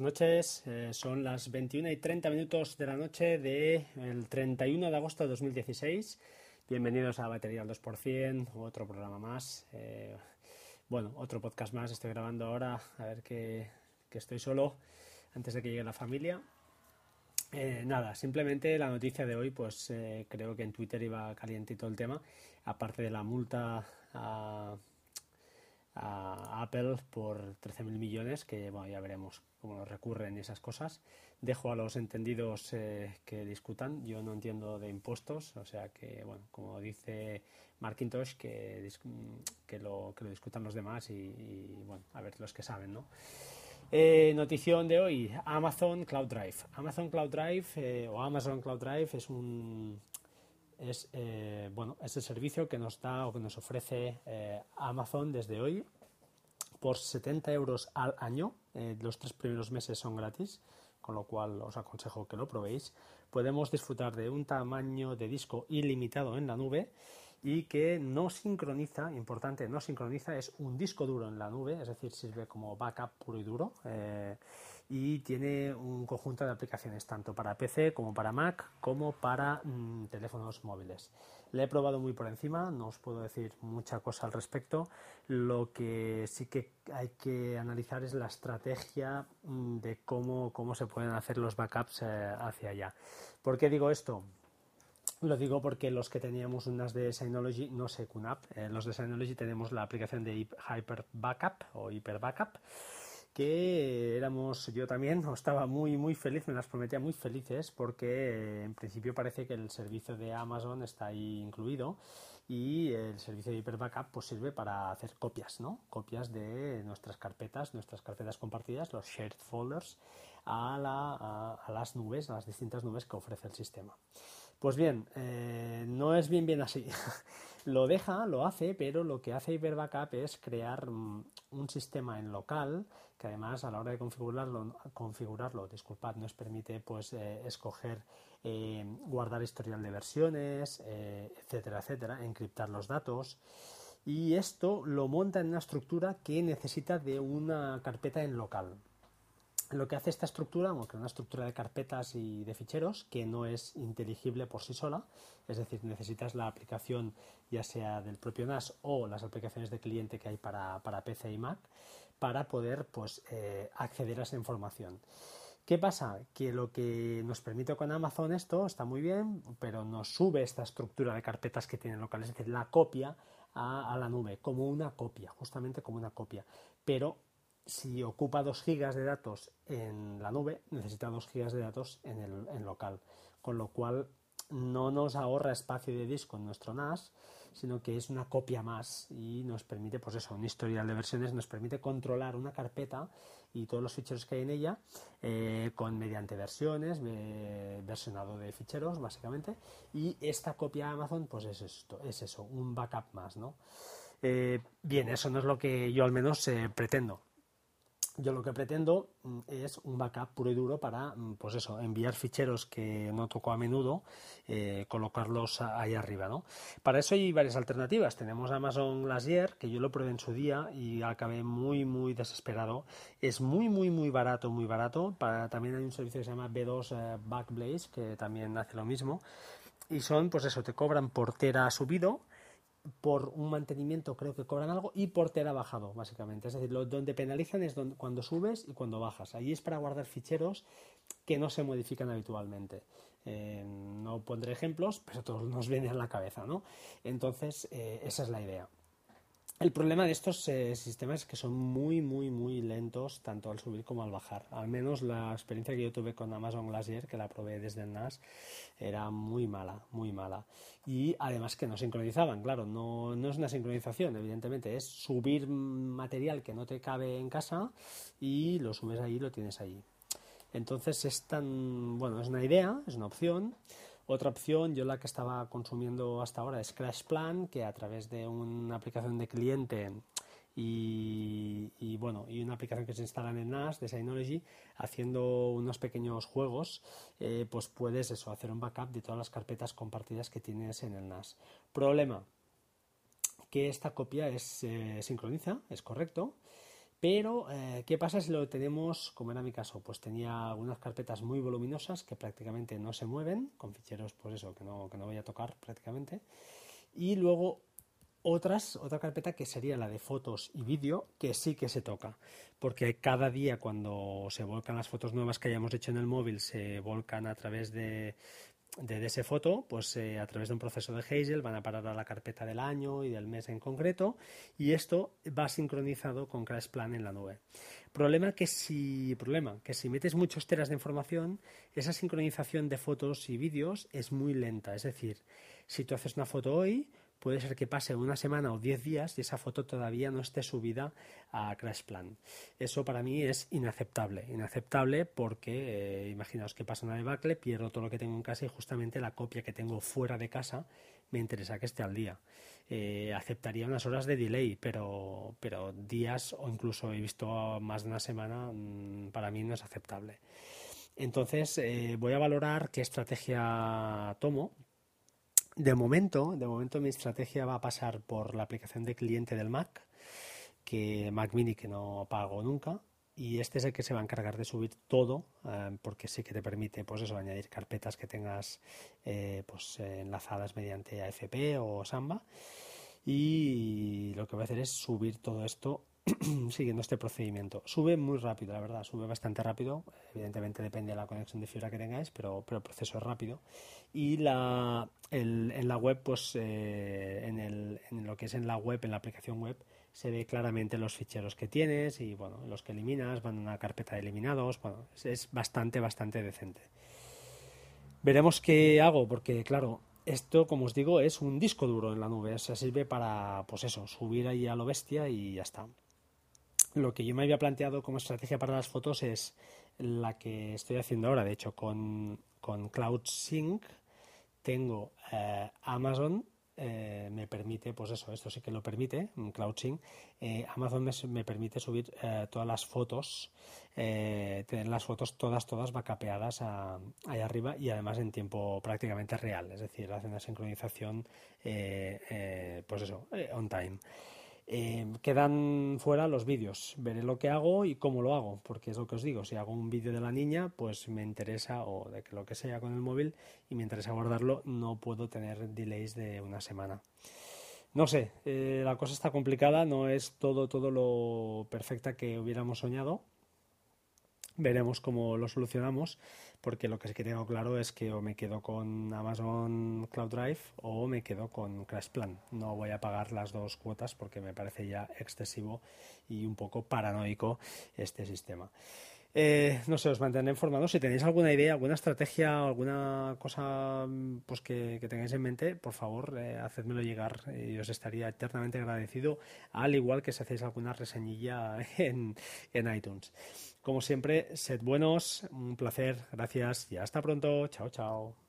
noches. Eh, son las 21 y 30 minutos de la noche del 31 de agosto de 2016. Bienvenidos a Batería al 2%, otro programa más. Eh, bueno, otro podcast más. Estoy grabando ahora, a ver que, estoy solo antes de que llegue la familia. Eh, nada, simplemente la noticia de hoy, pues creo que en Twitter iba calientito el tema, aparte de la multa a Apple por 13.000 millones, que bueno, ya veremos cómo recurren esas cosas. Dejo a los entendidos eh, que discutan. Yo no entiendo de impuestos, o sea que, bueno, como dice Markintosh, que, que, lo, que lo discutan los demás y, bueno, a ver los que saben, ¿no? Eh, notición de hoy, Amazon Cloud Drive. Amazon Cloud Drive eh, o Amazon Cloud Drive es un, es, bueno, es el servicio que nos da o que nos ofrece Amazon desde hoy por 70 euros al año. Eh, los tres primeros meses son gratis, con lo cual os aconsejo que lo probéis. Podemos disfrutar de un tamaño de disco ilimitado en la nube y que no sincroniza, importante, no sincroniza, es un disco duro en la nube, es decir, sirve como backup puro y duro y tiene un conjunto de aplicaciones tanto para PC como para Mac como para mm, teléfonos móviles. Le he probado muy por encima, no os puedo decir mucha cosa al respecto. Lo que sí que hay que analizar es la estrategia mm, de cómo, cómo se pueden hacer los backups eh, hacia allá. ¿Por qué digo esto? Lo digo porque los que teníamos unas de Synology, no sé, QNAP, eh, los de Synology tenemos la aplicación de Hyper Backup o Hyper Backup que éramos, yo también estaba muy muy feliz, me las prometía muy felices porque eh, en principio parece que el servicio de Amazon está ahí incluido y el servicio de Hyper Backup pues sirve para hacer copias, ¿no? Copias de nuestras carpetas, nuestras carpetas compartidas, los shared folders, a, la, a, las nubes, a las distintas nubes que ofrece el sistema. Pues bien, eh, no es bien bien así. lo deja, lo hace, pero lo que hace Hyper Backup es crear mm, un sistema en local que además a la hora de configurarlo, configurarlo disculpad, nos permite pues eh, escoger eh, guardar historial de versiones, etcétera, etcétera, encriptar los datos. Y esto lo monta en una estructura que necesita de una carpeta en local. Lo que hace esta estructura, aunque una estructura de carpetas y de ficheros que no es inteligible por sí sola, es decir, necesitas la aplicación ya sea del propio NAS o las aplicaciones de cliente que hay para, para PC y Mac, para poder pues, eh, acceder a esa información. ¿Qué pasa? Que lo que nos permite con Amazon esto está muy bien, pero nos sube esta estructura de carpetas que tiene local, es decir, la copia a, la nube, como una copia, justamente como una copia. Pero si ocupa 2 gigas de datos en la nube, necesita 2 gigas de datos en el en local, con lo cual no nos ahorra espacio de disco en nuestro NAS, sino que es una copia más y nos permite, pues eso, un historial de versiones, nos permite controlar una carpeta y todos los ficheros que hay en ella eh, con mediante versiones, versionado de ficheros básicamente, y esta copia Amazon, pues es esto, es eso, un backup más, ¿no? Eh, bien, eso no es lo que yo al menos eh, pretendo. Yo lo que pretendo mm, es un backup puro y duro para, mm, pues eso, enviar ficheros que no toco a menudo, eh, colocarlos ahí arriba, ¿no? Para eso hay varias alternativas. Tenemos Amazon Glacier, que yo lo probé en su día y acabé muy, muy desesperado. Es muy, muy, muy barato, muy barato. Para, también hay un servicio que se llama B2 eh, Backblaze, que también hace lo mismo. Y son, pues eso, te cobran por tera subido por un mantenimiento creo que cobran algo y por tera bajado, básicamente. Es decir, lo, donde penalizan es cuando subes y cuando bajas. Allí es para guardar ficheros que no se modifican habitualmente. Eh, no pondré ejemplos, pero todos nos vienen a la cabeza, ¿no? Entonces, eh, esa es la idea. El problema de estos eh, sistemas es que son muy, muy, muy lentos tanto al subir como al bajar. Al menos la experiencia que yo tuve con Amazon Glacier, que la probé desde el NAS, era muy mala, muy mala. Y además que no sincronizaban, claro, no, no es una sincronización, evidentemente, es subir material que no te cabe en casa y lo subes ahí y lo tienes ahí. Entonces es tan, bueno, es una idea, es una opción. Otra opción, yo la que estaba consumiendo hasta ahora es Crash Plan, que a través de una aplicación de cliente y, bueno, y una aplicación que se instala en el NAS de Synology, haciendo unos pequeños juegos, eh, pues puedes eso, hacer un backup de todas las carpetas compartidas que tienes en el NAS. Problema, que esta copia es, eh, sincroniza, es correcto, Pero, eh, ¿qué pasa si lo tenemos, como era mi caso? Pues tenía algunas carpetas muy voluminosas que prácticamente no se mueven, con ficheros, pues eso, que no, que no voy a tocar prácticamente. Y luego otras, otra carpeta que sería la de fotos y vídeo, que sí que se toca, porque cada día cuando se volcan las fotos nuevas que hayamos hecho en el móvil, se volcan a través de, de foto, pues eh, a través de un proceso de Hazel van a parar a la carpeta del año y del mes en concreto y esto va sincronizado con CrashPlan en la nube. Problema que si problema que si metes muchos teras de información, esa sincronización de fotos y vídeos es muy lenta, es decir, si tú haces una foto hoy, puede ser que pase una semana o diez días y esa foto todavía no esté subida a CrashPlan. Eso para mí es inaceptable. Inaceptable porque, eh, imaginaos que pasa una debacle, pierdo todo lo que tengo en casa y justamente la copia que tengo fuera de casa me interesa que esté al día. Eh, aceptaría unas horas de delay, pero, pero días o incluso he visto más de una semana, mm, para mí no es aceptable. Entonces eh, voy a valorar qué estrategia tomo de momento, de momento mi estrategia va a pasar por la aplicación de cliente del Mac, que Mac Mini que no pago nunca, y este es el que se va a encargar de subir todo, eh, porque sí que te permite, pues eso, añadir carpetas que tengas eh, pues enlazadas mediante AFP o Samba. Y lo que voy a hacer es subir todo esto siguiendo este procedimiento. Sube muy rápido, la verdad, sube bastante rápido. Evidentemente depende de la conexión de fibra que tengáis, pero, pero el proceso es rápido. Y la, en la web, pues eh, en, el, en lo que es en la web, en la aplicación web, se ve claramente los ficheros que tienes y bueno, los que eliminas van a una carpeta de eliminados. Bueno, es bastante, bastante decente. Veremos qué hago, porque claro, esto, como os digo, es un disco duro en la nube. O sea, sirve para, pues eso, subir ahí a lo bestia y ya está. Lo que yo me había planteado como estrategia para las fotos es la que estoy haciendo ahora. De hecho, con, con CloudSync tengo eh, Amazon eh, me permite, pues eso, esto sí que lo permite, CloudSync, eh, Amazon me, permite subir todas las fotos, tener las fotos todas, todas vacapeadas ahí arriba y además en tiempo prácticamente real, es decir, hace una sincronización, pues eso, on time. Eh, quedan fuera los vídeos. Veré lo que hago y cómo lo hago, porque es lo que os digo. Si hago un vídeo de la niña, pues me interesa, o de lo que sea con el móvil, y me interesa guardarlo, no puedo tener delays de una semana. No sé, eh, la cosa está complicada, no es todo, todo lo perfecta que hubiéramos soñado. Veremos cómo lo solucionamos porque lo que sí que tengo claro es que o me quedo con Amazon Cloud Drive o me quedo con CrashPlan. No voy a pagar las dos cuotas porque me parece ya excesivo y un poco paranoico este sistema. Eh, no sé, os mantendré informados. Si tenéis alguna idea, alguna estrategia, alguna cosa pues que, tengáis en mente, por favor, eh, hacedmelo llegar y os estaría eternamente agradecido, al igual que si hacéis alguna reseñilla en, en iTunes. Como siempre, sed buenos, un placer, gracias y hasta pronto. Chao, chao.